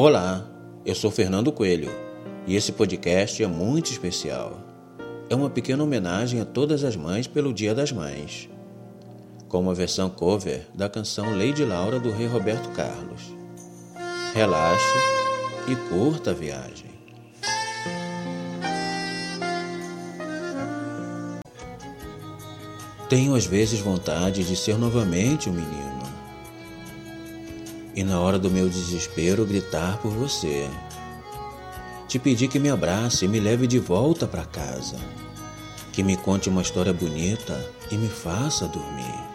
Olá, eu sou Fernando Coelho e esse podcast é muito especial. É uma pequena homenagem a todas as mães pelo Dia das Mães, com uma versão cover da canção Lady Laura do rei Roberto Carlos. Relaxe e curta a viagem. Tenho às vezes vontade de ser novamente um menino. E na hora do meu desespero gritar por você. Te pedir que me abrace e me leve de volta para casa. Que me conte uma história bonita e me faça dormir.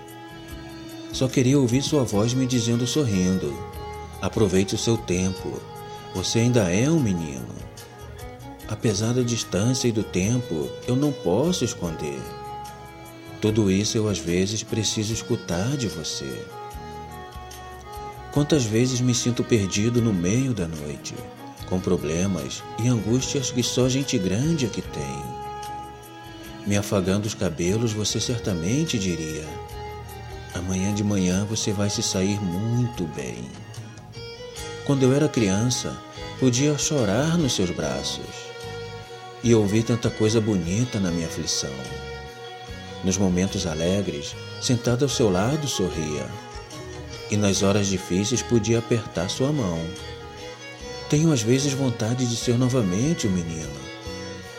Só queria ouvir sua voz me dizendo sorrindo: Aproveite o seu tempo. Você ainda é um menino. Apesar da distância e do tempo, eu não posso esconder. Tudo isso eu às vezes preciso escutar de você. Quantas vezes me sinto perdido no meio da noite, com problemas e angústias que só gente grande é que tem. Me afagando os cabelos, você certamente diria: Amanhã de manhã você vai se sair muito bem. Quando eu era criança, podia chorar nos seus braços e ouvir tanta coisa bonita na minha aflição. Nos momentos alegres, sentado ao seu lado, sorria. E nas horas difíceis podia apertar sua mão. Tenho às vezes vontade de ser novamente um menino,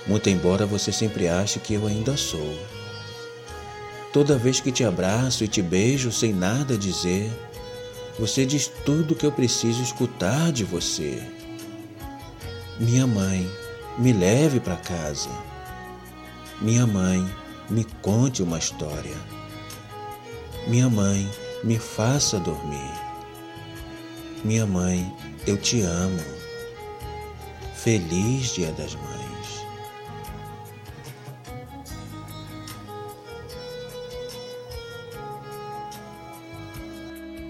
muito embora você sempre ache que eu ainda sou. Toda vez que te abraço e te beijo sem nada dizer, você diz tudo o que eu preciso escutar de você. Minha mãe, me leve para casa. Minha mãe, me conte uma história. Minha mãe, me faça dormir. Minha mãe, eu te amo. Feliz Dia das Mães.